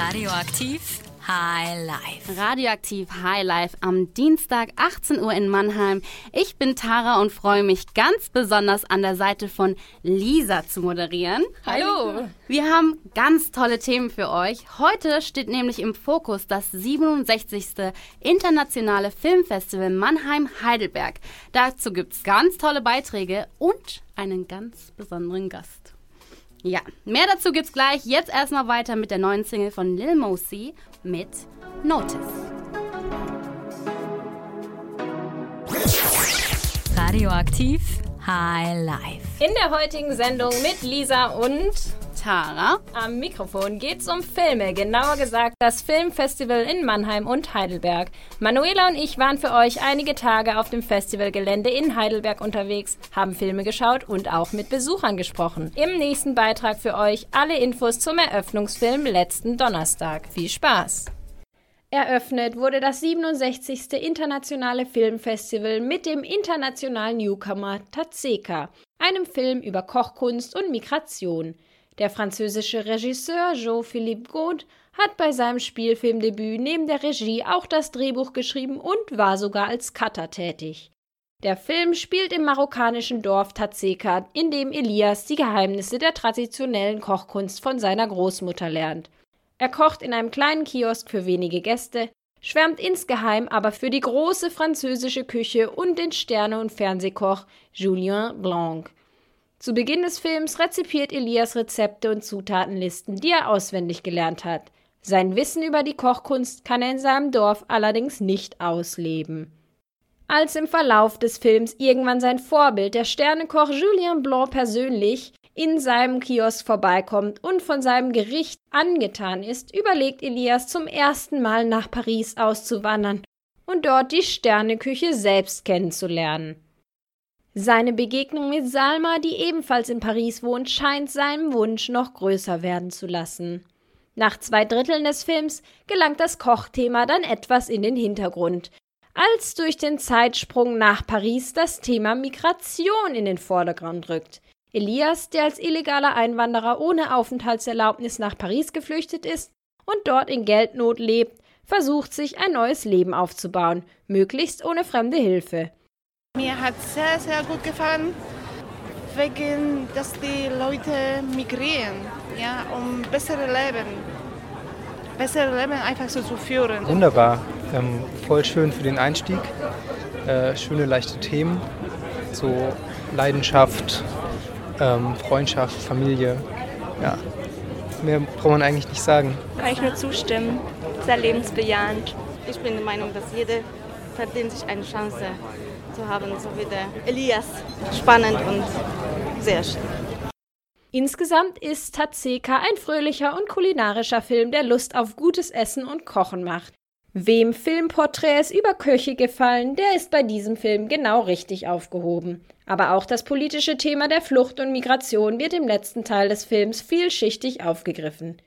Radioaktiv High Life. Radioaktiv High Life am Dienstag 18 Uhr in Mannheim. Ich bin Tara und freue mich ganz besonders an der Seite von Lisa zu moderieren. Hallo. Wir haben ganz tolle Themen für euch. Heute steht nämlich im Fokus das 67. Internationale Filmfestival Mannheim-Heidelberg. Dazu gibt es ganz tolle Beiträge und einen ganz besonderen Gast. Ja, mehr dazu gibt's gleich. Jetzt erstmal weiter mit der neuen Single von Lil Mosey mit Notice. Radioaktiv High Life. In der heutigen Sendung mit Lisa und Tara. Am Mikrofon geht's um Filme, genauer gesagt das Filmfestival in Mannheim und Heidelberg. Manuela und ich waren für euch einige Tage auf dem Festivalgelände in Heidelberg unterwegs, haben Filme geschaut und auch mit Besuchern gesprochen. Im nächsten Beitrag für euch alle Infos zum Eröffnungsfilm letzten Donnerstag. Viel Spaß! Eröffnet wurde das 67. Internationale Filmfestival mit dem internationalen Newcomer Tatseka, einem Film über Kochkunst und Migration. Der französische Regisseur Jean-Philippe Gaud hat bei seinem Spielfilmdebüt neben der Regie auch das Drehbuch geschrieben und war sogar als Cutter tätig. Der Film spielt im marokkanischen Dorf Tatseka, in dem Elias die Geheimnisse der traditionellen Kochkunst von seiner Großmutter lernt. Er kocht in einem kleinen Kiosk für wenige Gäste, schwärmt insgeheim aber für die große französische Küche und den Sterne- und Fernsehkoch Julien Blanc. Zu Beginn des Films rezipiert Elias Rezepte und Zutatenlisten, die er auswendig gelernt hat. Sein Wissen über die Kochkunst kann er in seinem Dorf allerdings nicht ausleben. Als im Verlauf des Films irgendwann sein Vorbild, der Sternekoch Julien Blanc persönlich, in seinem Kiosk vorbeikommt und von seinem Gericht angetan ist, überlegt Elias zum ersten Mal nach Paris auszuwandern und dort die Sterneküche selbst kennenzulernen. Seine Begegnung mit Salma, die ebenfalls in Paris wohnt, scheint seinem Wunsch noch größer werden zu lassen. Nach zwei Dritteln des Films gelangt das Kochthema dann etwas in den Hintergrund, als durch den Zeitsprung nach Paris das Thema Migration in den Vordergrund rückt. Elias, der als illegaler Einwanderer ohne Aufenthaltserlaubnis nach Paris geflüchtet ist und dort in Geldnot lebt, versucht sich ein neues Leben aufzubauen, möglichst ohne fremde Hilfe. Mir hat sehr, sehr gut gefallen, wegen, dass die Leute migrieren, ja, um bessere Leben, bessere Leben einfach so zu führen. Wunderbar, ähm, voll schön für den Einstieg, äh, schöne leichte Themen, so Leidenschaft, ähm, Freundschaft, Familie, ja. Mehr braucht man eigentlich nicht sagen. Kann ich nur zustimmen. Sehr lebensbejahend. Ich bin der Meinung, dass jeder verdient sich eine Chance zu haben, so wie der Elias. Spannend und sehr schön. Insgesamt ist Tatseka ein fröhlicher und kulinarischer Film, der Lust auf gutes Essen und Kochen macht. Wem Filmporträts über Köche gefallen, der ist bei diesem Film genau richtig aufgehoben. Aber auch das politische Thema der Flucht und Migration wird im letzten Teil des Films vielschichtig aufgegriffen.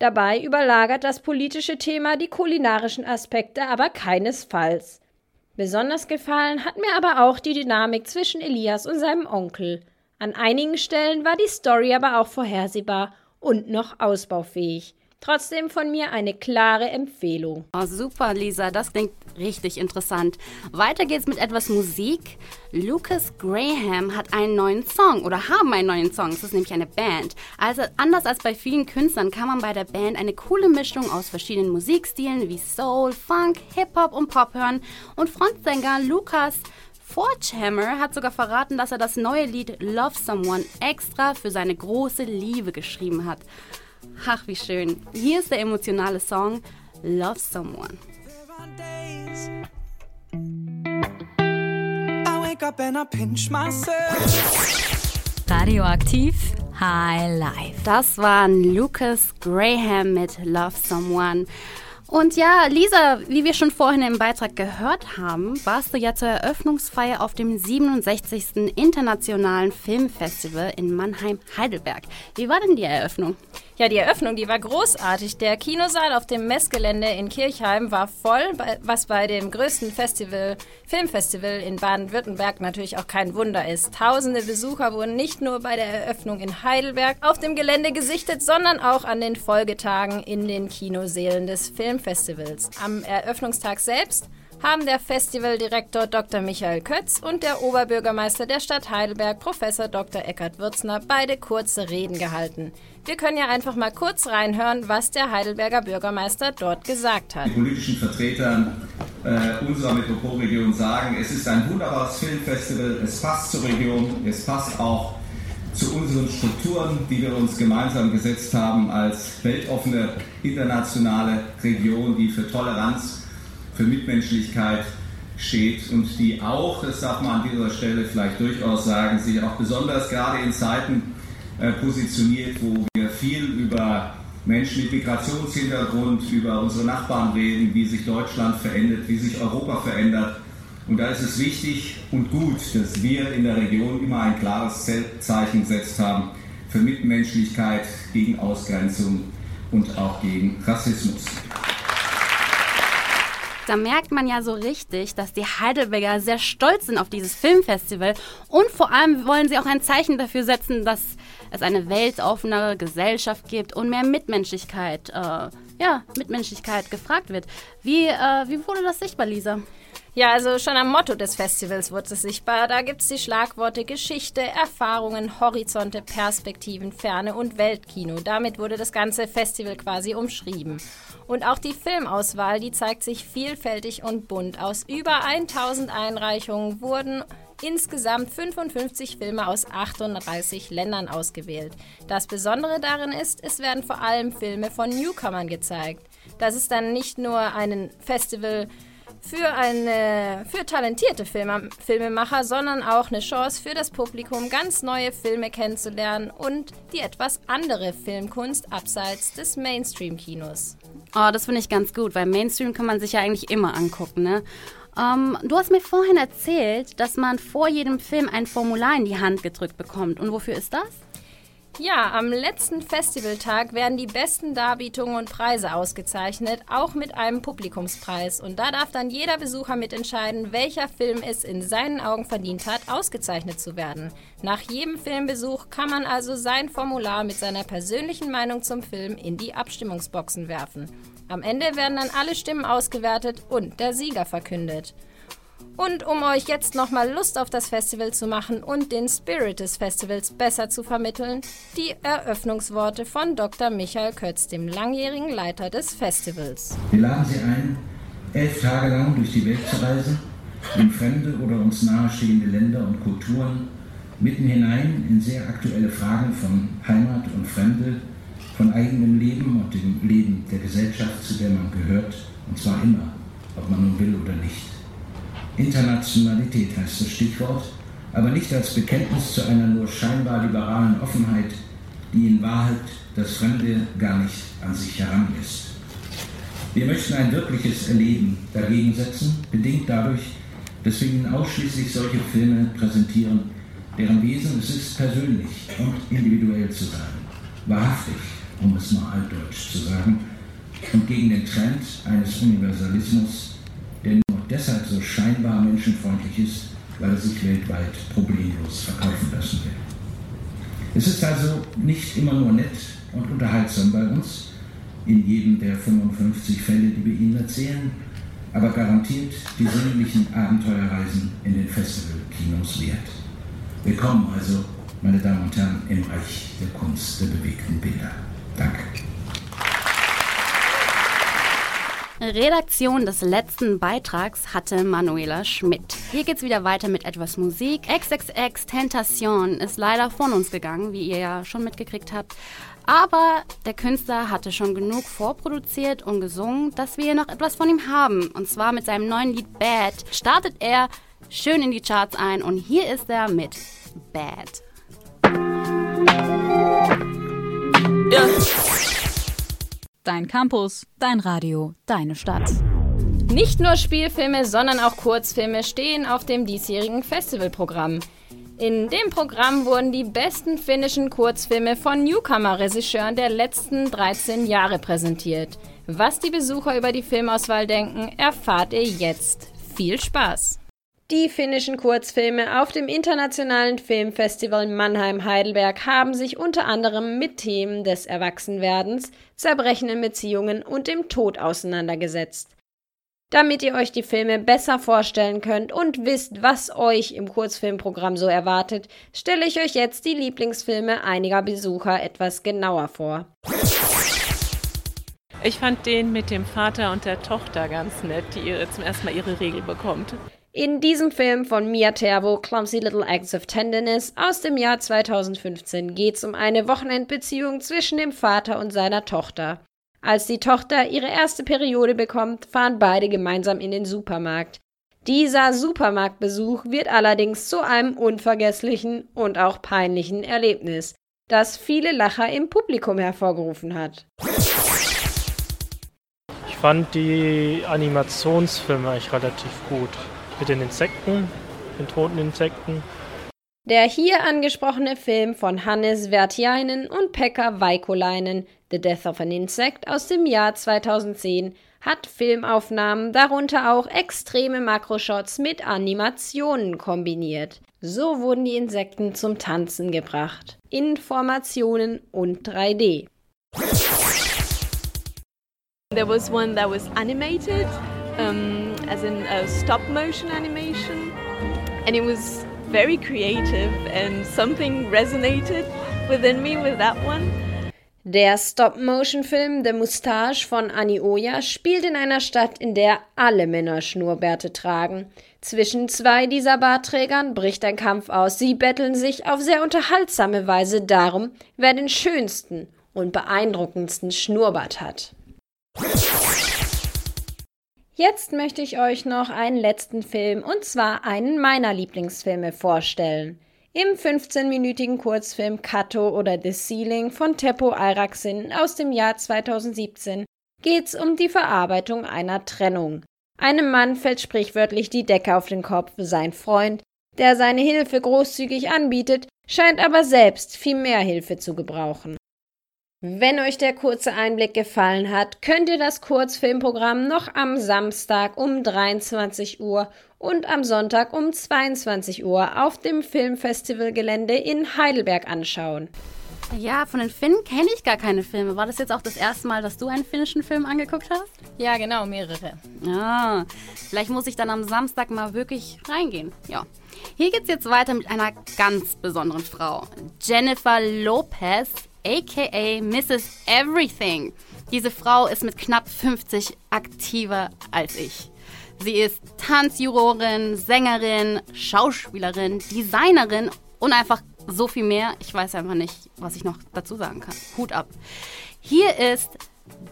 Dabei überlagert das politische Thema die kulinarischen Aspekte aber keinesfalls. Besonders gefallen hat mir aber auch die Dynamik zwischen Elias und seinem Onkel. An einigen Stellen war die Story aber auch vorhersehbar und noch ausbaufähig. Trotzdem von mir eine klare Empfehlung. Oh, super, Lisa, das klingt richtig interessant. Weiter geht's mit etwas Musik. Lucas Graham hat einen neuen Song oder haben einen neuen Song. Es ist nämlich eine Band. Also anders als bei vielen Künstlern kann man bei der Band eine coole Mischung aus verschiedenen Musikstilen wie Soul, Funk, Hip-Hop und Pop hören. Und Frontsänger Lucas Forgehammer hat sogar verraten, dass er das neue Lied Love Someone extra für seine große Liebe geschrieben hat. Ach, wie schön. Hier ist der emotionale Song Love Someone. Radioaktiv High Life. Das war Lucas Graham mit Love Someone. Und ja, Lisa, wie wir schon vorhin im Beitrag gehört haben, warst du ja zur Eröffnungsfeier auf dem 67. Internationalen Filmfestival in Mannheim-Heidelberg. Wie war denn die Eröffnung? Ja, die Eröffnung, die war großartig. Der Kinosaal auf dem Messgelände in Kirchheim war voll, was bei dem größten Festival, Filmfestival in Baden-Württemberg natürlich auch kein Wunder ist. Tausende Besucher wurden nicht nur bei der Eröffnung in Heidelberg auf dem Gelände gesichtet, sondern auch an den Folgetagen in den Kinosälen des Filmfestivals. Am Eröffnungstag selbst haben der Festivaldirektor Dr. Michael Kötz und der Oberbürgermeister der Stadt Heidelberg, Professor Dr. Eckhard Würzner, beide kurze Reden gehalten. Wir können ja einfach mal kurz reinhören, was der Heidelberger Bürgermeister dort gesagt hat. Die politischen Vertreter äh, unserer Metropolregion sagen, es ist ein wunderbares Filmfestival, es passt zur Region, es passt auch zu unseren Strukturen, die wir uns gemeinsam gesetzt haben als weltoffene internationale Region, die für Toleranz für Mitmenschlichkeit steht und die auch, das darf man an dieser Stelle vielleicht durchaus sagen, sich auch besonders gerade in Zeiten äh, positioniert, wo wir viel über Menschen mit Migrationshintergrund, über unsere Nachbarn reden, wie sich Deutschland verändert, wie sich Europa verändert. Und da ist es wichtig und gut, dass wir in der Region immer ein klares Zeichen gesetzt haben für Mitmenschlichkeit, gegen Ausgrenzung und auch gegen Rassismus. Da merkt man ja so richtig, dass die Heidelberger sehr stolz sind auf dieses Filmfestival und vor allem wollen sie auch ein Zeichen dafür setzen, dass es eine weltoffenere Gesellschaft gibt und mehr Mitmenschlichkeit, äh, ja, Mitmenschlichkeit gefragt wird. Wie, äh, wie wurde das sichtbar, Lisa? Ja, also schon am Motto des Festivals wurde es sichtbar. Da gibt es die Schlagworte Geschichte, Erfahrungen, Horizonte, Perspektiven, Ferne und Weltkino. Damit wurde das ganze Festival quasi umschrieben. Und auch die Filmauswahl, die zeigt sich vielfältig und bunt. Aus über 1000 Einreichungen wurden insgesamt 55 Filme aus 38 Ländern ausgewählt. Das Besondere darin ist, es werden vor allem Filme von Newcomern gezeigt. Das ist dann nicht nur ein Festival für, eine, für talentierte Film, Filmemacher, sondern auch eine Chance für das Publikum, ganz neue Filme kennenzulernen und die etwas andere Filmkunst abseits des Mainstream-Kinos. Oh, das finde ich ganz gut, weil Mainstream kann man sich ja eigentlich immer angucken, ne? Ähm, du hast mir vorhin erzählt, dass man vor jedem Film ein Formular in die Hand gedrückt bekommt. Und wofür ist das? Ja, am letzten Festivaltag werden die besten Darbietungen und Preise ausgezeichnet, auch mit einem Publikumspreis. Und da darf dann jeder Besucher mitentscheiden, welcher Film es in seinen Augen verdient hat, ausgezeichnet zu werden. Nach jedem Filmbesuch kann man also sein Formular mit seiner persönlichen Meinung zum Film in die Abstimmungsboxen werfen. Am Ende werden dann alle Stimmen ausgewertet und der Sieger verkündet. Und um euch jetzt nochmal Lust auf das Festival zu machen und den Spirit des Festivals besser zu vermitteln, die Eröffnungsworte von Dr. Michael Kötz, dem langjährigen Leiter des Festivals. Wir laden Sie ein, elf Tage lang durch die Welt zu reisen, in fremde oder uns nahestehende Länder und Kulturen, mitten hinein in sehr aktuelle Fragen von Heimat und Fremde, von eigenem Leben und dem Leben der Gesellschaft, zu der man gehört, und zwar immer, ob man nun will oder nicht. Internationalität heißt das Stichwort, aber nicht als Bekenntnis zu einer nur scheinbar liberalen Offenheit, die in Wahrheit das Fremde gar nicht an sich heranlässt. Wir möchten ein wirkliches Erleben dagegen setzen, bedingt dadurch, dass wir Ihnen ausschließlich solche Filme präsentieren, deren Wesen es ist, persönlich und individuell zu sein, wahrhaftig, um es mal altdeutsch zu sagen, und gegen den Trend eines Universalismus, deshalb so scheinbar menschenfreundlich ist, weil er sich weltweit problemlos verkaufen lassen will. Es ist also nicht immer nur nett und unterhaltsam bei uns, in jedem der 55 Fälle, die wir Ihnen erzählen, aber garantiert die sinnlichen Abenteuerreisen in den Festivalkinos wert. Willkommen also, meine Damen und Herren, im Reich der Kunst der bewegten Bilder. Danke. Redaktion des letzten Beitrags hatte Manuela Schmidt. Hier geht's wieder weiter mit etwas Musik. XXX Tentation ist leider von uns gegangen, wie ihr ja schon mitgekriegt habt. Aber der Künstler hatte schon genug vorproduziert und gesungen, dass wir noch etwas von ihm haben. Und zwar mit seinem neuen Lied Bad startet er schön in die Charts ein und hier ist er mit Bad. Ja. Dein Campus, dein Radio, deine Stadt. Nicht nur Spielfilme, sondern auch Kurzfilme stehen auf dem diesjährigen Festivalprogramm. In dem Programm wurden die besten finnischen Kurzfilme von Newcomer-Regisseuren der letzten 13 Jahre präsentiert. Was die Besucher über die Filmauswahl denken, erfahrt ihr jetzt. Viel Spaß! Die finnischen Kurzfilme auf dem Internationalen Filmfestival Mannheim-Heidelberg haben sich unter anderem mit Themen des Erwachsenwerdens, zerbrechenden Beziehungen und dem Tod auseinandergesetzt. Damit ihr euch die Filme besser vorstellen könnt und wisst, was euch im Kurzfilmprogramm so erwartet, stelle ich euch jetzt die Lieblingsfilme einiger Besucher etwas genauer vor. Ich fand den mit dem Vater und der Tochter ganz nett, die zum ersten Mal ihre Regel bekommt. In diesem Film von Mia Tervo, Clumsy Little Acts of Tenderness aus dem Jahr 2015 geht es um eine Wochenendbeziehung zwischen dem Vater und seiner Tochter. Als die Tochter ihre erste Periode bekommt, fahren beide gemeinsam in den Supermarkt. Dieser Supermarktbesuch wird allerdings zu einem unvergesslichen und auch peinlichen Erlebnis, das viele Lacher im Publikum hervorgerufen hat. Ich fand die Animationsfilme eigentlich relativ gut. Mit den Insekten, den toten Insekten. Der hier angesprochene Film von Hannes Vertiainen und Pekka Vaikolainen, The Death of an Insect aus dem Jahr 2010, hat Filmaufnahmen, darunter auch extreme Makroshots mit Animationen kombiniert. So wurden die Insekten zum Tanzen gebracht. Informationen und 3D. There was one that was animated, um, as in a stop motion animation, and it was very creative and something resonated within me with that one. Der Stop-Motion-Film The Moustache von Annie Oya spielt in einer Stadt, in der alle Männer Schnurrbärte tragen. Zwischen zwei dieser Bartträgern bricht ein Kampf aus. Sie betteln sich auf sehr unterhaltsame Weise darum, wer den schönsten und beeindruckendsten Schnurrbart hat. Jetzt möchte ich euch noch einen letzten Film, und zwar einen meiner Lieblingsfilme, vorstellen. Im 15-minütigen Kurzfilm Kato oder The Ceiling von Teppo Ayraksin aus dem Jahr 2017 geht's um die Verarbeitung einer Trennung. Einem Mann fällt sprichwörtlich die Decke auf den Kopf. Sein Freund, der seine Hilfe großzügig anbietet, scheint aber selbst viel mehr Hilfe zu gebrauchen. Wenn euch der kurze Einblick gefallen hat, könnt ihr das Kurzfilmprogramm noch am Samstag um 23 Uhr und am Sonntag um 22 Uhr auf dem Filmfestivalgelände in Heidelberg anschauen. Ja, von den Finnen kenne ich gar keine Filme. War das jetzt auch das erste Mal, dass du einen finnischen Film angeguckt hast? Ja, genau, mehrere. Ah, vielleicht muss ich dann am Samstag mal wirklich reingehen. Ja. Hier geht's jetzt weiter mit einer ganz besonderen Frau. Jennifer Lopez aka Mrs. Everything. Diese Frau ist mit knapp 50 aktiver als ich. Sie ist Tanzjurorin, Sängerin, Schauspielerin, Designerin und einfach so viel mehr. Ich weiß einfach nicht, was ich noch dazu sagen kann. Hut ab. Hier ist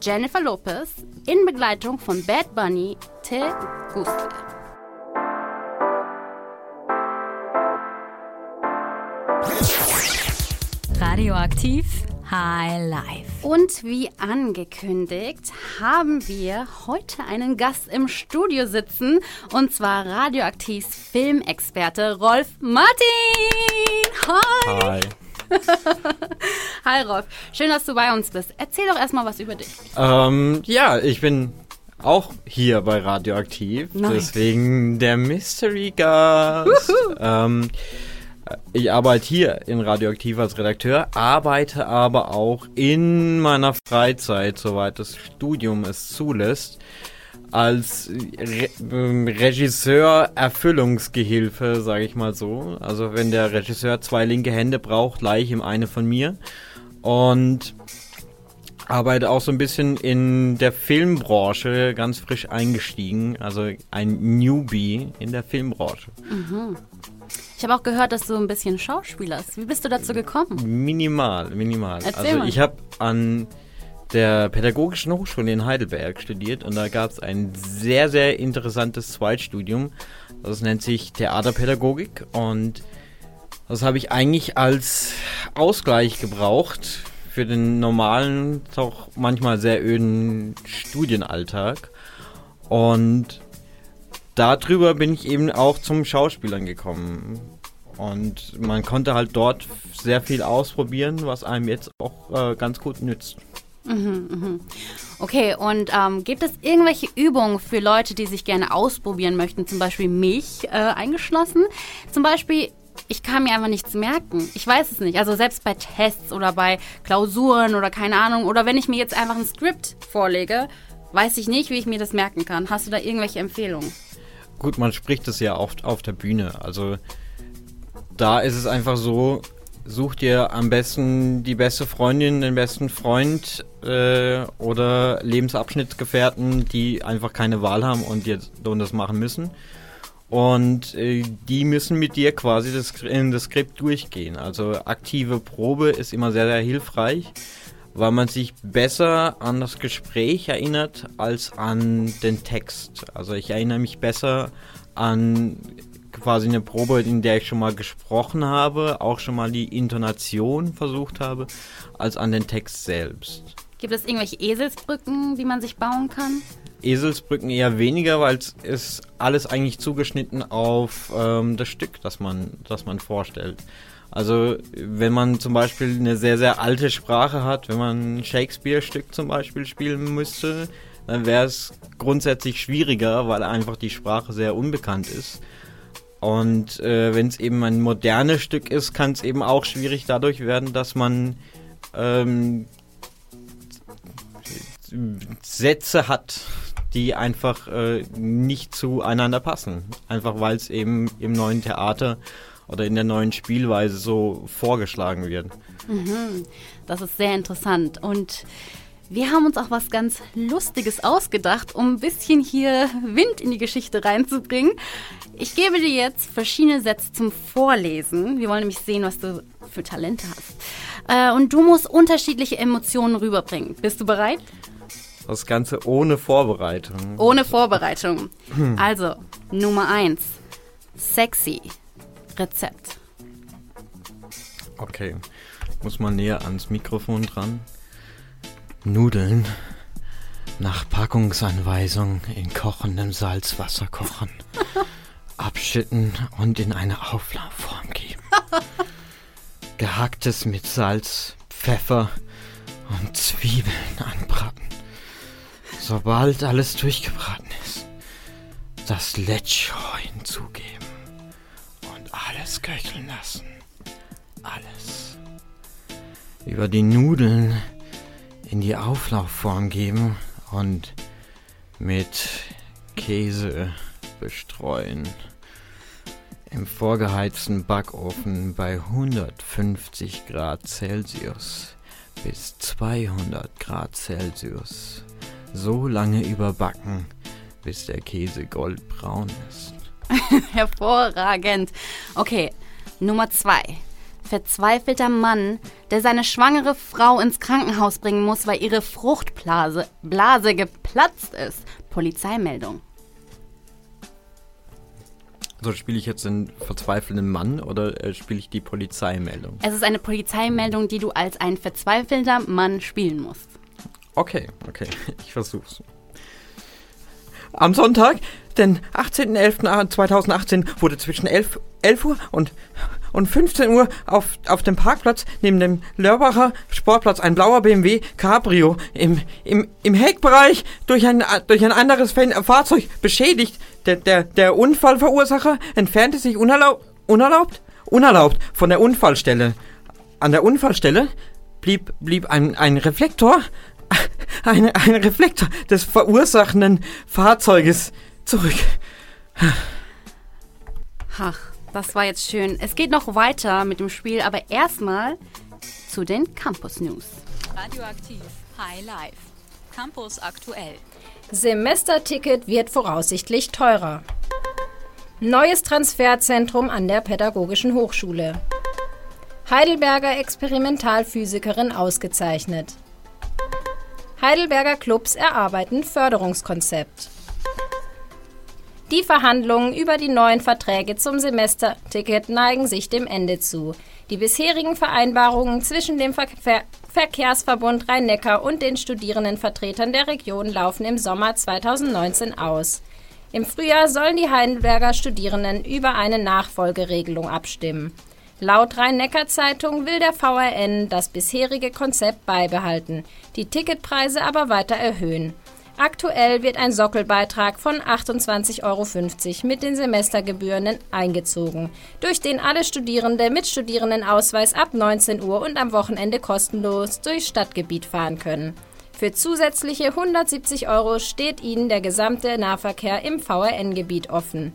Jennifer Lopez in Begleitung von Bad Bunny Te Guste. Radioaktiv High Life. Und wie angekündigt, haben wir heute einen Gast im Studio sitzen. Und zwar Radioaktivs Filmexperte Rolf Martin. Hi. Hi. Hi Rolf, schön, dass du bei uns bist. Erzähl doch erstmal was über dich. Ähm, ja, ich bin auch hier bei Radioaktiv, Nice. deswegen der Mystery Gast. ähm, ich arbeite hier in Radioaktiv als Redakteur, arbeite aber auch in meiner Freizeit, soweit das Studium es zulässt, als Re ähm, Regisseur Erfüllungsgehilfe, sage ich mal so. Also wenn der Regisseur zwei linke Hände braucht, leih ich ihm eine von mir. Und arbeite auch so ein bisschen in der Filmbranche, ganz frisch eingestiegen, also ein Newbie in der Filmbranche. Mhm. Ich habe auch gehört, dass du ein bisschen schauspielerst. Wie bist du dazu gekommen? Minimal, minimal. Erzähl also mal. ich habe an der Pädagogischen Hochschule in Heidelberg studiert und da gab es ein sehr, sehr interessantes Zweitstudium. Das nennt sich Theaterpädagogik und das habe ich eigentlich als Ausgleich gebraucht für den normalen, doch manchmal sehr öden Studienalltag. Und darüber bin ich eben auch zum Schauspielern gekommen. Und man konnte halt dort sehr viel ausprobieren, was einem jetzt auch äh, ganz gut nützt. Mhm, mhm. Okay, und ähm, gibt es irgendwelche Übungen für Leute, die sich gerne ausprobieren möchten, zum Beispiel mich äh, eingeschlossen? Zum Beispiel, ich kann mir einfach nichts merken. Ich weiß es nicht. Also selbst bei Tests oder bei Klausuren oder keine Ahnung. Oder wenn ich mir jetzt einfach ein Skript vorlege, weiß ich nicht, wie ich mir das merken kann. Hast du da irgendwelche Empfehlungen? Gut, man spricht es ja oft auf der Bühne. Also da ist es einfach so, such dir am besten die beste Freundin, den besten Freund äh, oder Lebensabschnittsgefährten, die einfach keine Wahl haben und jetzt und das machen müssen. Und äh, die müssen mit dir quasi das, in das Skript durchgehen. Also aktive Probe ist immer sehr, sehr hilfreich, weil man sich besser an das Gespräch erinnert als an den Text. Also ich erinnere mich besser an quasi eine Probe, in der ich schon mal gesprochen habe, auch schon mal die Intonation versucht habe, als an den Text selbst. Gibt es irgendwelche Eselsbrücken, die man sich bauen kann? Eselsbrücken eher weniger, weil es ist alles eigentlich zugeschnitten auf ähm, das Stück, das man, das man vorstellt. Also wenn man zum Beispiel eine sehr, sehr alte Sprache hat, wenn man ein Shakespeare-Stück zum Beispiel spielen müsste, dann wäre es grundsätzlich schwieriger, weil einfach die Sprache sehr unbekannt ist. Und äh, wenn es eben ein modernes Stück ist, kann es eben auch schwierig dadurch werden, dass man ähm, Sätze hat, die einfach äh, nicht zueinander passen. Einfach weil es eben im neuen Theater oder in der neuen Spielweise so vorgeschlagen wird. Mhm. Das ist sehr interessant. Und wir haben uns auch was ganz Lustiges ausgedacht, um ein bisschen hier Wind in die Geschichte reinzubringen. Ich gebe dir jetzt verschiedene Sätze zum Vorlesen. Wir wollen nämlich sehen, was du für Talente hast. Äh, und du musst unterschiedliche Emotionen rüberbringen. Bist du bereit? Das Ganze ohne Vorbereitung. Ohne Vorbereitung. Also, Nummer 1. Sexy. Rezept. Okay. Muss man näher ans Mikrofon dran. Nudeln nach Packungsanweisung in kochendem Salzwasser kochen. Abschütten und in eine Auflaufform geben. Gehacktes mit Salz, Pfeffer und Zwiebeln anbraten. Sobald alles durchgebraten ist, das Letschau hinzugeben alles köcheln lassen. Alles. Über die Nudeln in die Auflaufform geben und mit Käse bestreuen. Im vorgeheizten Backofen bei 150 Grad Celsius bis 200 Grad Celsius so lange überbacken, bis der Käse goldbraun ist. Hervorragend. Okay, Nummer zwei. Verzweifelter Mann, der seine schwangere Frau ins Krankenhaus bringen muss, weil ihre Fruchtblase Blase geplatzt ist. Polizeimeldung. So spiele ich jetzt den verzweifelnden Mann oder äh, spiele ich die Polizeimeldung? Es ist eine Polizeimeldung, die du als ein verzweifelter Mann spielen musst. Okay, okay, ich versuch's. Am Sonntag, den 18.11.2018, wurde zwischen 11, 11 Uhr und, und 15 Uhr auf, auf dem Parkplatz neben dem Lörbacher Sportplatz ein blauer BMW Cabrio im, im, im Heckbereich durch ein, durch ein anderes Fahrzeug beschädigt. Der, der, der Unfallverursacher entfernte sich unerlaub, unerlaubt, unerlaubt von der Unfallstelle. An der Unfallstelle blieb, blieb ein, ein Reflektor ein, ein Reflektor des verursachenden Fahrzeuges zurück. Ach, das war jetzt schön. Es geht noch weiter mit dem Spiel, aber erstmal zu den Campus News. Radioaktiv High Life. Campus aktuell. Semesterticket wird voraussichtlich teurer. Neues Transferzentrum an der Pädagogischen Hochschule. Heidelberger Experimentalphysikerin ausgezeichnet. Heidelberger Clubs erarbeiten Förderungskonzept. Die Verhandlungen über die neuen Verträge zum Semesterticket neigen sich dem Ende zu. Die bisherigen Vereinbarungen zwischen dem Ver Ver Verkehrsverbund Rhein-Neckar und den Studierendenvertretern der Region laufen im Sommer 2019 aus. Im Frühjahr sollen die Heidelberger Studierenden über eine Nachfolgeregelung abstimmen. Laut Rhein-Neckar-Zeitung will der VRN das bisherige Konzept beibehalten, die Ticketpreise aber weiter erhöhen. Aktuell wird ein Sockelbeitrag von 28,50 Euro mit den Semestergebühren eingezogen, durch den alle Studierende mit Studierendenausweis ab 19 Uhr und am Wochenende kostenlos durchs Stadtgebiet fahren können. Für zusätzliche 170 Euro steht ihnen der gesamte Nahverkehr im VRN-Gebiet offen.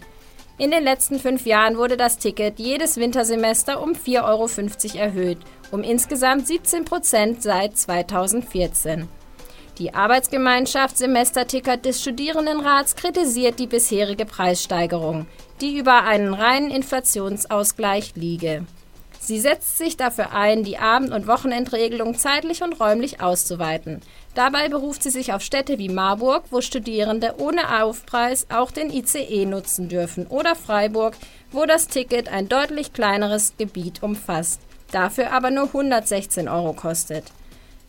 In den letzten fünf Jahren wurde das Ticket jedes Wintersemester um 4,50 Euro erhöht, um insgesamt 17 Prozent seit 2014. Die Arbeitsgemeinschaft Semesterticket des Studierendenrats kritisiert die bisherige Preissteigerung, die über einen reinen Inflationsausgleich liege. Sie setzt sich dafür ein, die Abend- und Wochenendregelung zeitlich und räumlich auszuweiten. Dabei beruft sie sich auf Städte wie Marburg, wo Studierende ohne Aufpreis auch den ICE nutzen dürfen, oder Freiburg, wo das Ticket ein deutlich kleineres Gebiet umfasst, dafür aber nur 116 Euro kostet.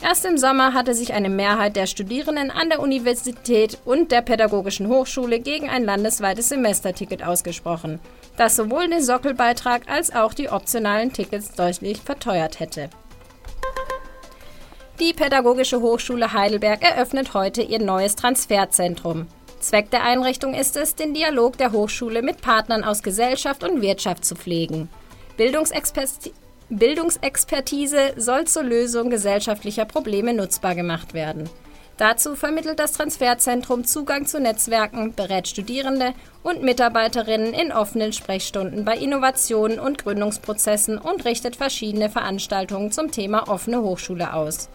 Erst im Sommer hatte sich eine Mehrheit der Studierenden an der Universität und der Pädagogischen Hochschule gegen ein landesweites Semesterticket ausgesprochen, das sowohl den Sockelbeitrag als auch die optionalen Tickets deutlich verteuert hätte. Die Pädagogische Hochschule Heidelberg eröffnet heute ihr neues Transferzentrum. Zweck der Einrichtung ist es, den Dialog der Hochschule mit Partnern aus Gesellschaft und Wirtschaft zu pflegen. Bildungsexpertise Bildungsexpertise soll zur Lösung gesellschaftlicher Probleme nutzbar gemacht werden. Dazu vermittelt das Transferzentrum Zugang zu Netzwerken, berät Studierende und Mitarbeiterinnen in offenen Sprechstunden bei Innovationen und Gründungsprozessen und richtet verschiedene Veranstaltungen zum Thema offene Hochschule aus.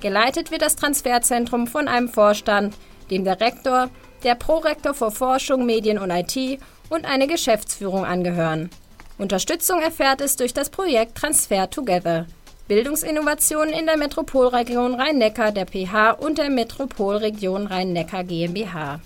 Geleitet wird das Transferzentrum von einem Vorstand, dem der Rektor, der Prorektor für Forschung, Medien und IT und eine Geschäftsführung angehören. Unterstützung erfährt es durch das Projekt Transfer Together. Bildungsinnovationen in der Metropolregion Rhein-Neckar der PH und der Metropolregion Rhein-Neckar GmbH.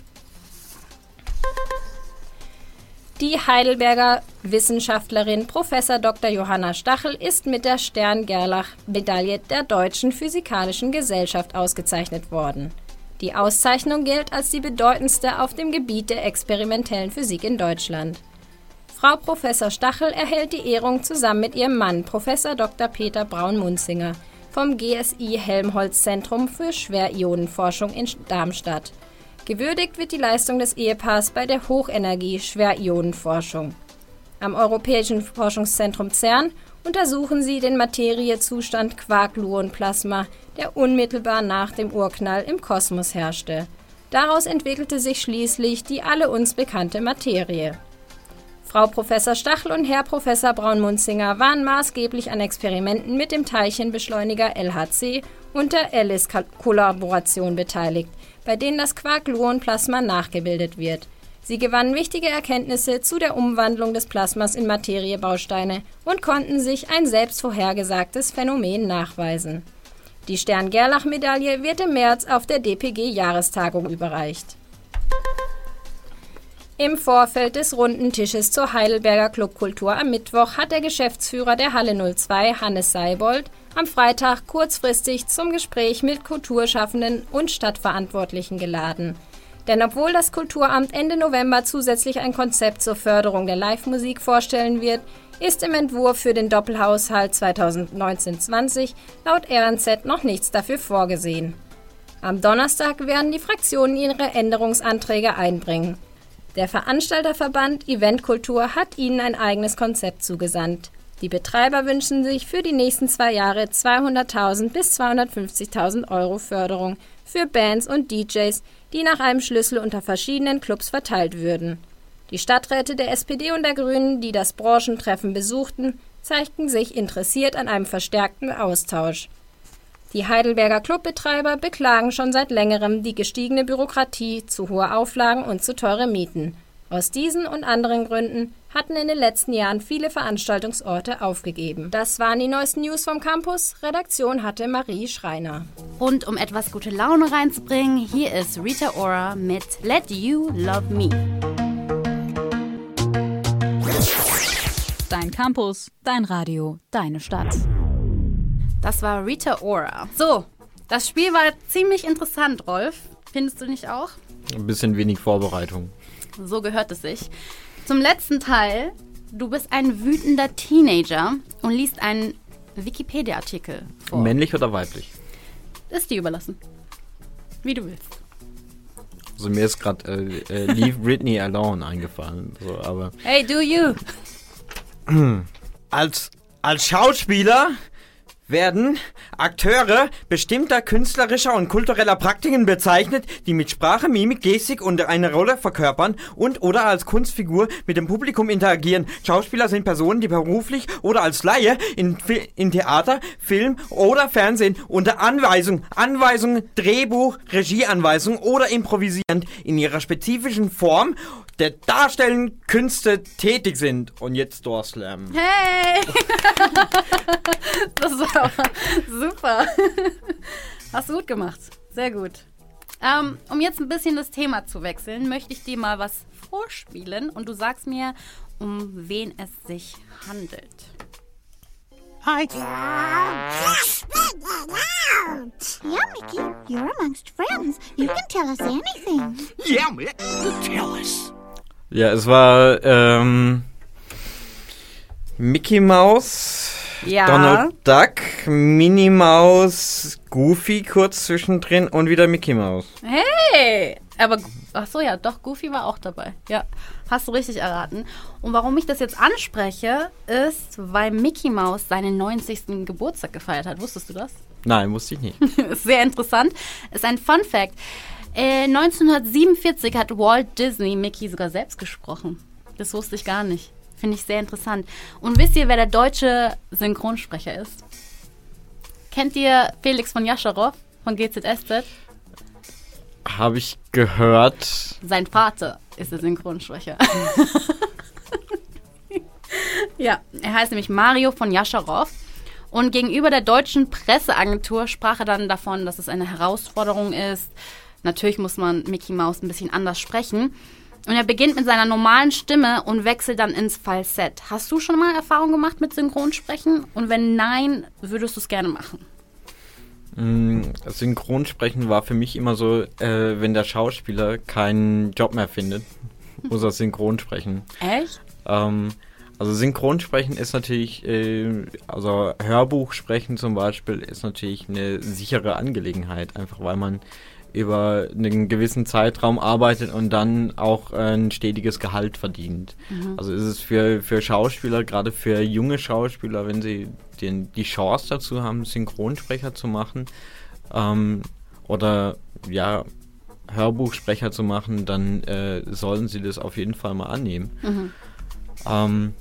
Die Heidelberger Wissenschaftlerin Prof. Dr. Johanna Stachel ist mit der Stern-Gerlach-Medaille der Deutschen Physikalischen Gesellschaft ausgezeichnet worden. Die Auszeichnung gilt als die bedeutendste auf dem Gebiet der experimentellen Physik in Deutschland. Frau Prof. Stachel erhält die Ehrung zusammen mit ihrem Mann, Prof. Dr. Peter Braun-Munzinger, vom GSI Helmholtz Zentrum für Schwerionenforschung in Darmstadt. Gewürdigt wird die Leistung des Ehepaars bei der Hochenergie-Schwerionenforschung. Am Europäischen Forschungszentrum CERN untersuchen sie den Materiezustand Quark-Gluon-Plasma, der unmittelbar nach dem Urknall im Kosmos herrschte. Daraus entwickelte sich schließlich die alle uns bekannte Materie. Frau Professor Stachel und Herr Professor Braun-Munzinger waren maßgeblich an Experimenten mit dem Teilchenbeschleuniger LHC und der Alice-Kollaboration beteiligt, bei denen das Quark-Gluon-Plasma nachgebildet wird. Sie gewannen wichtige Erkenntnisse zu der Umwandlung des Plasmas in Materiebausteine und konnten sich ein selbst vorhergesagtes Phänomen nachweisen. Die Stern-Gerlach-Medaille wird im März auf der DPG-Jahrestagung überreicht. Im Vorfeld des runden Tisches zur Heidelberger Clubkultur am Mittwoch hat der Geschäftsführer der Halle 02, Hannes Seibold, am Freitag kurzfristig zum Gespräch mit Kulturschaffenden und Stadtverantwortlichen geladen. Denn obwohl das Kulturamt Ende November zusätzlich ein Konzept zur Förderung der Live-Musik vorstellen wird, ist im Entwurf für den Doppelhaushalt 2019-20 laut RNZ noch nichts dafür vorgesehen. Am Donnerstag werden die Fraktionen ihre Änderungsanträge einbringen. Der Veranstalterverband Eventkultur hat ihnen ein eigenes Konzept zugesandt. Die Betreiber wünschen sich für die nächsten zwei Jahre 200.000 bis 250.000 Euro Förderung für Bands und DJs, die nach einem Schlüssel unter verschiedenen Clubs verteilt würden. Die Stadträte der SPD und der Grünen, die das Branchentreffen besuchten, zeigten sich interessiert an einem verstärkten Austausch. Die Heidelberger Clubbetreiber beklagen schon seit längerem die gestiegene Bürokratie, zu hohe Auflagen und zu teure Mieten. Aus diesen und anderen Gründen hatten in den letzten Jahren viele Veranstaltungsorte aufgegeben. Das waren die neuesten News vom Campus. Redaktion hatte Marie Schreiner. Und um etwas gute Laune reinzubringen, hier ist Rita Ora mit Let You Love Me. Dein Campus, dein Radio, deine Stadt. Das war Rita Ora. So, das Spiel war ziemlich interessant, Rolf. Findest du nicht auch? Ein bisschen wenig Vorbereitung. So gehört es sich. Zum letzten Teil. Du bist ein wütender Teenager und liest einen Wikipedia-Artikel vor. Männlich oder weiblich? Ist dir überlassen. Wie du willst. Also mir ist gerade äh, äh, Leave Britney Alone eingefallen. So, aber Hey, do you? Als, als Schauspieler werden Akteure bestimmter künstlerischer und kultureller Praktiken bezeichnet, die mit Sprache, Mimik, Gestik und eine Rolle verkörpern und oder als Kunstfigur mit dem Publikum interagieren. Schauspieler sind Personen, die beruflich oder als Laie in, in Theater, Film oder Fernsehen unter Anweisung, Anweisung, Drehbuch, Regieanweisung oder improvisierend in ihrer spezifischen Form der darstellenden Künste tätig sind. Und jetzt Doorslam. Hey! das war super. Hast du gut gemacht. Sehr gut. Ähm, um jetzt ein bisschen das Thema zu wechseln, möchte ich dir mal was vorspielen und du sagst mir, um wen es sich handelt. Hi. Yeah, Mickey, you're amongst friends. You can tell us anything. Yeah, tell us. ja, es war ähm, Mickey Mouse, Ja. Donald Duck, Minnie Mouse, Goofy kurz zwischendrin und wieder Mickey Mouse. Hey! Aber, ach so, ja, doch, Goofy war auch dabei. Ja, hast du richtig erraten. Und warum ich das jetzt anspreche, ist, weil Mickey Mouse seinen 90. Geburtstag gefeiert hat. Wusstest du das? Nein, wusste ich nicht. sehr interessant. Ist ein Fun Fact. Äh, 1947 hat Walt Disney Mickey sogar selbst gesprochen. Das wusste ich gar nicht. Finde ich sehr interessant. Und wisst ihr, wer der deutsche Synchronsprecher ist? Kennt ihr Felix von Jascharow von GZSZ? Habe ich gehört. Sein Vater ist der Synchronsprecher. ja, er heißt nämlich Mario von Jascharow. Und gegenüber der deutschen Presseagentur sprach er dann davon, dass es eine Herausforderung ist. Natürlich muss man Mickey Mouse ein bisschen anders sprechen. Und er beginnt mit seiner normalen Stimme und wechselt dann ins Falsett. Hast du schon mal Erfahrung gemacht mit Synchronsprechen? Und wenn nein, würdest du es gerne machen? Mm, Synchronsprechen war für mich immer so, äh, wenn der Schauspieler keinen Job mehr findet, muss er synchron sprechen. Echt? Ähm, also Synchronsprechen ist natürlich, äh, also Hörbuch sprechen zum Beispiel ist natürlich eine sichere Angelegenheit, einfach weil man über einen gewissen Zeitraum arbeitet und dann auch äh, ein stetiges Gehalt verdient. Mhm. Also ist es für, für Schauspieler, gerade für junge Schauspieler, wenn sie den, die Chance dazu haben, Synchronsprecher zu machen ähm, oder ja, Hörbuchsprecher zu machen, dann äh, sollten sie das auf jeden Fall mal annehmen. Mhm. Ähm,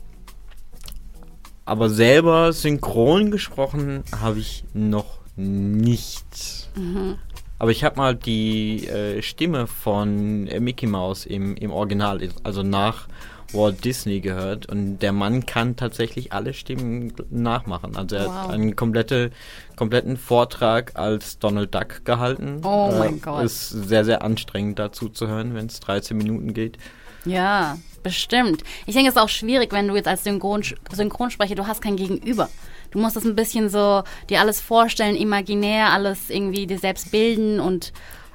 aber selber synchron gesprochen habe ich noch nicht. Mhm. Aber ich habe mal die äh, Stimme von äh, Mickey Mouse im, im Original, also nach Walt Disney gehört. Und der Mann kann tatsächlich alle Stimmen nachmachen. Also er Wow. hat einen komplette, kompletten Vortrag als Donald Duck gehalten. Oh Äh, mein Gott. Ist sehr, sehr anstrengend dazu zu hören, wenn es 13 Minuten geht. Ja, bestimmt. Ich denke, es ist auch schwierig, wenn du jetzt als Synchron Synchronsprecher, du hast kein Gegenüber. Du musst das ein bisschen so dir alles vorstellen, imaginär, alles irgendwie dir selbst bilden und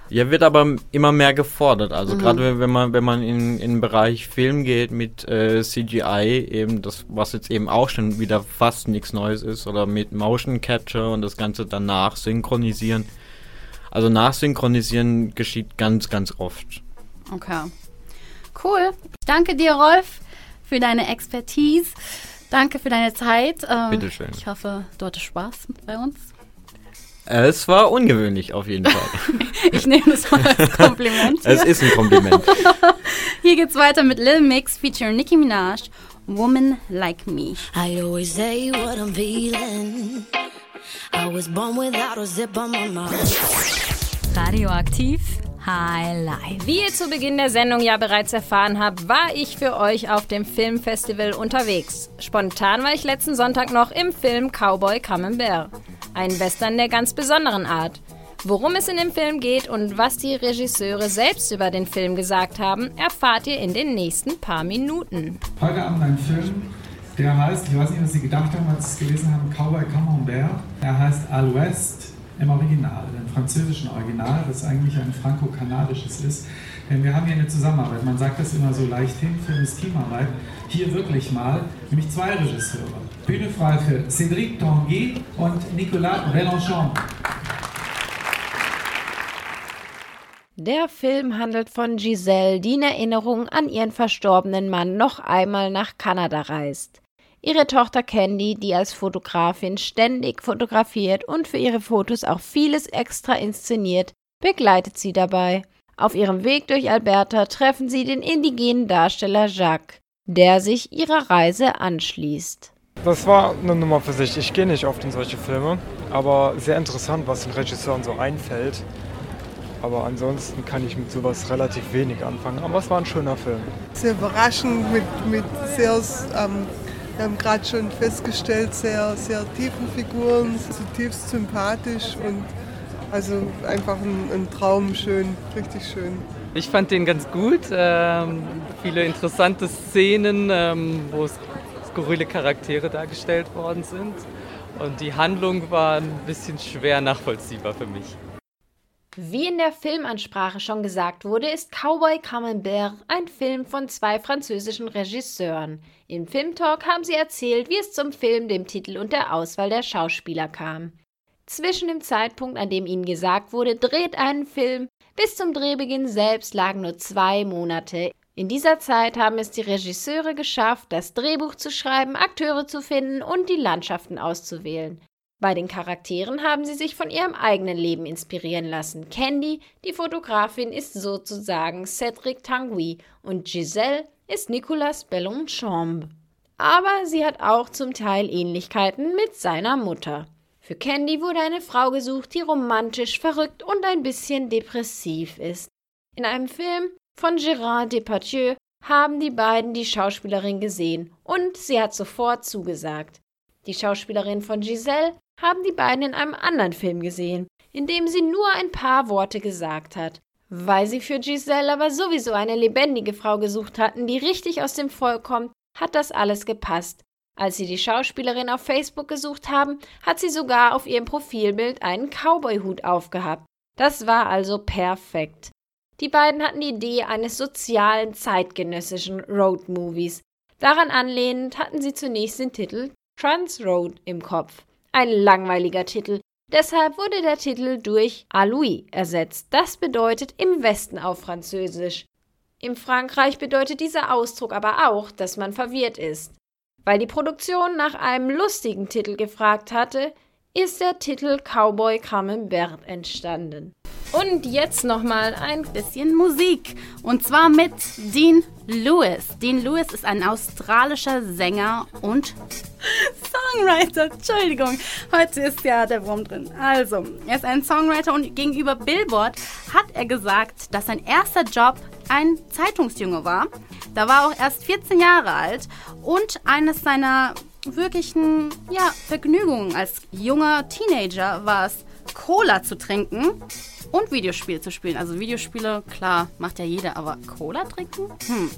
Ja, wird aber immer mehr gefordert. Also Mhm. gerade wenn- man wenn man in, in den Bereich Film geht mit äh, CGI, eben das, was jetzt eben auch schon wieder fast nichts Neues ist, oder mit Motion Capture und das Ganze danach synchronisieren. Also nachsynchronisieren geschieht ganz, ganz oft. okay. Cool. Ich danke dir, Rolf, für deine Expertise. Danke für deine Zeit. Ähm, Bitteschön. Ich hoffe, du hattest Spaß bei uns. Es war ungewöhnlich auf jeden Fall. Ich nehme das mal als Kompliment. es ist ein Kompliment. Hier geht's weiter mit Lil Mix featuring Nicki Minaj, Woman Like Me. I always say what I'm feeling. I was born without a zip on my mouth. Radioaktiv High Life. Wie ihr zu Beginn der Sendung ja bereits erfahren habt, war ich für euch auf dem Filmfestival unterwegs. Spontan war ich letzten Sonntag noch im Film Cowboy Camembert. Ein Western der ganz besonderen Art. Worum es in dem Film geht und was die Regisseure selbst über den Film gesagt haben, erfahrt ihr in den nächsten paar Minuten. Heute Abend ein Film, der heißt, ich weiß nicht, was Sie gedacht haben, als Sie es gelesen haben, Cowboy Camembert. Er heißt Al West im Original, im französischen Original, das eigentlich ein franco-kanadisches ist. Denn wir haben hier eine Zusammenarbeit. Man sagt das immer so leicht hin, Film ist Teamarbeit. Hier wirklich mal, nämlich zwei Regisseure. Bühne frei für Cédric Tanguy und Nicolas Mélenchon. Der Film handelt von Giselle, die in Erinnerung an ihren verstorbenen Mann noch einmal nach Kanada reist. Ihre Tochter Candy, die als Fotografin ständig fotografiert und für ihre Fotos auch vieles extra inszeniert, begleitet sie dabei. Auf ihrem Weg durch Alberta treffen sie den indigenen Darsteller Jacques, der sich ihrer Reise anschließt. Das war eine Nummer für sich. Ich gehe nicht oft in solche Filme, aber sehr interessant, was den Regisseuren so einfällt. Aber ansonsten kann ich mit sowas relativ wenig anfangen. Aber es war ein schöner Film. Sehr überraschend mit, mit sehr, ähm, wir haben gerade schon festgestellt, sehr, sehr tiefen Figuren, zutiefst sympathisch und also einfach ein, ein Traum, schön, richtig schön. Ich fand den ganz gut. Ähm, viele interessante Szenen, ähm, wo skurrile Charaktere dargestellt worden sind. Und die Handlung war ein bisschen schwer nachvollziehbar für mich. Wie in der Filmansprache schon gesagt wurde, ist Cowboy Camembert ein Film von zwei französischen Regisseuren. Im Filmtalk haben sie erzählt, wie es zum Film, dem Titel und der Auswahl der Schauspieler kam. Zwischen dem Zeitpunkt, an dem ihnen gesagt wurde, dreht einen Film, bis zum Drehbeginn selbst lagen nur zwei Monate. In dieser Zeit haben es die Regisseure geschafft, das Drehbuch zu schreiben, Akteure zu finden und die Landschaften auszuwählen. Bei den Charakteren haben sie sich von ihrem eigenen Leben inspirieren lassen. Candy, die Fotografin, ist sozusagen Cedric Tanguy und Giselle ist Nicolas Bellonchamp. Aber sie hat auch zum Teil Ähnlichkeiten mit seiner Mutter. Für Candy wurde eine Frau gesucht, die romantisch, verrückt und ein bisschen depressiv ist. In einem Film von Gérard Depardieu haben die beiden die Schauspielerin gesehen und sie hat sofort zugesagt. Die Schauspielerin von Giselle haben die beiden in einem anderen Film gesehen, in dem sie nur ein paar Worte gesagt hat. Weil sie für Giselle aber sowieso eine lebendige Frau gesucht hatten, die richtig aus dem Volk kommt, hat das alles gepasst. Als sie die Schauspielerin auf Facebook gesucht haben, hat sie sogar auf ihrem Profilbild einen Cowboyhut aufgehabt. Das war also perfekt. Die beiden hatten die Idee eines sozialen zeitgenössischen Road-Movies. Daran anlehnend hatten sie zunächst den Titel Trans Road im Kopf. Ein langweiliger Titel. Deshalb wurde der Titel durch Aloui ersetzt. Das bedeutet im Westen auf Französisch. In Frankreich bedeutet dieser Ausdruck aber auch, dass man verwirrt ist. Weil die Produktion nach einem lustigen Titel gefragt hatte, ist der Titel Cowboy Camembert entstanden. Und jetzt nochmal ein bisschen Musik. Und zwar mit Dean Lewis. Dean Lewis ist ein australischer Sänger und Songwriter. Entschuldigung, heute ist ja der Wurm drin. Also, er ist ein Songwriter und gegenüber Billboard hat er gesagt, dass sein erster Job ein Zeitungsjunge war. Da war er auch erst 14 Jahre alt und eines seiner wirklichen ja, Vergnügungen als junger Teenager war es, Cola zu trinken und Videospiele zu spielen. Also Videospiele, klar, macht ja jeder, aber Cola trinken? Hm.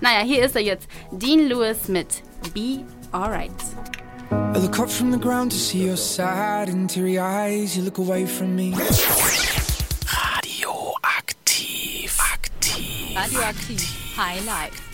Naja, hier ist er jetzt. Dean Lewis mit Be Alright. I look up from the ground to see your sad and teary eyes. You look away from me. Radioaktiv. Aktiv. Radioaktiv. High Life.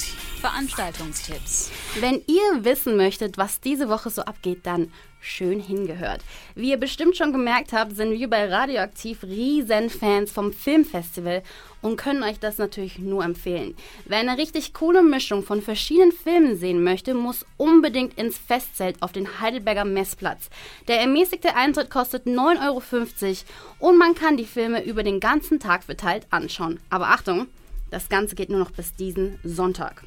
Veranstaltungstipps. Wenn ihr wissen möchtet, was diese Woche so abgeht, dann schön hingehört. Wie ihr bestimmt schon gemerkt habt, sind wir bei Radioaktiv Riesenfans vom Filmfestival und können euch das natürlich nur empfehlen. Wer eine richtig coole Mischung von verschiedenen Filmen sehen möchte, muss unbedingt ins Festzelt auf den Heidelberger Messplatz. Der ermäßigte Eintritt kostet 9,50 Euro und man kann die Filme über den ganzen Tag verteilt anschauen. Aber Achtung, das Ganze geht nur noch bis diesen Sonntag.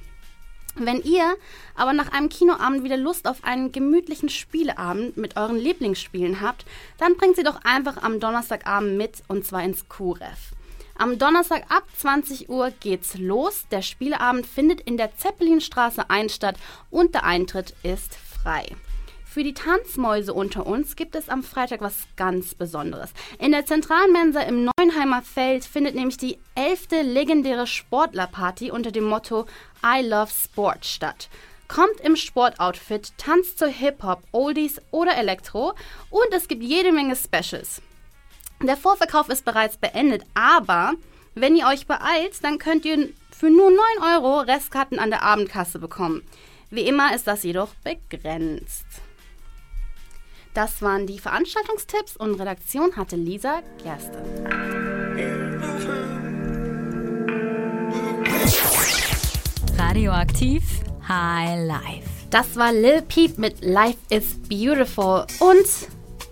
Wenn ihr aber nach einem Kinoabend wieder Lust auf einen gemütlichen Spieleabend mit euren Lieblingsspielen habt, dann bringt sie doch einfach am Donnerstagabend mit und zwar ins Kurev. Am Donnerstag ab 20 Uhr geht's los. Der Spieleabend findet in der Zeppelinstraße 1 statt und der Eintritt ist frei. Für die Tanzmäuse unter uns gibt es am Freitag was ganz Besonderes. In der Zentralmensa im Neuenheimer Feld findet nämlich die elfte legendäre Sportlerparty unter dem Motto I Love Sport statt. Kommt im Sportoutfit, tanzt zu Hip-Hop, Oldies oder Elektro und es gibt jede Menge Specials. Der Vorverkauf ist bereits beendet, aber wenn ihr euch beeilt, dann könnt ihr für nur 9 Euro Restkarten an der Abendkasse bekommen. Wie immer ist das jedoch begrenzt. Das waren die Veranstaltungstipps und Redaktion hatte Lisa Gerste. Radioaktiv High Life. Das war Lil Peep mit Life is Beautiful. Und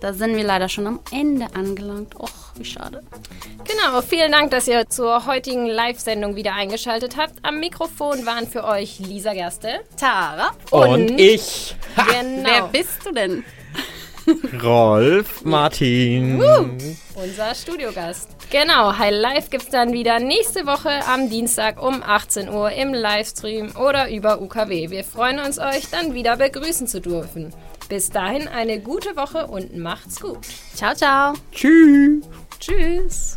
da sind wir leider schon am Ende angelangt. Och, wie schade. Genau, vielen Dank, dass ihr zur heutigen Live-Sendung wieder eingeschaltet habt. Am Mikrofon waren für euch Lisa Gerste, Tara Und ich. Genau. Wer bist du denn? Rolf Martin. Unser Studiogast. Genau, High Life gibt's dann wieder nächste Woche am Dienstag um 18 Uhr im Livestream oder über UKW. Wir freuen uns, euch dann wieder begrüßen zu dürfen. Bis dahin eine gute Woche und macht's gut. Ciao, ciao. Tschüss. Tschüss.